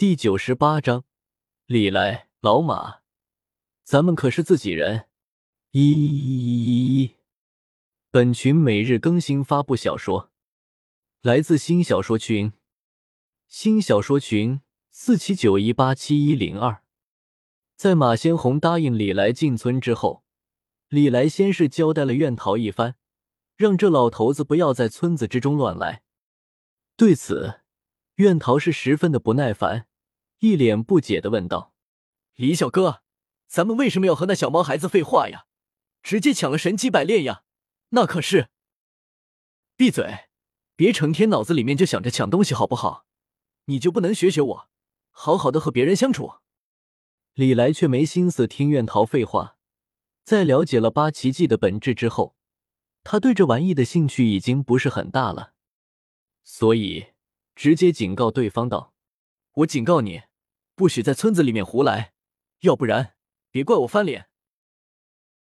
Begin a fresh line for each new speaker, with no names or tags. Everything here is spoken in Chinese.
第九十八章，李来老马，咱们可是自己人。一一一一一，本群每日更新发布小说，来自新小说群，新小说群四七九一八七一零二。在马先红答应李来进村之后，李来先是交代了院桃一番，让这老头子不要在村子之中乱来。对此，院桃是十分的不耐烦，一脸不解的问道：“
李小哥，咱们为什么要和那小毛孩子废话呀？直接抢了神机百炼呀？那可是……闭嘴，别成天脑子里面就想着抢东西好不好？你就不能学学我，好好的和别人相处？”
李来却没心思听苑桃废话，在了解了八奇迹的本质之后，他对这玩意的兴趣已经不是很大了，所以直接警告对方道：“
我警告你，不许在村子里面胡来，要不然别怪我翻脸。”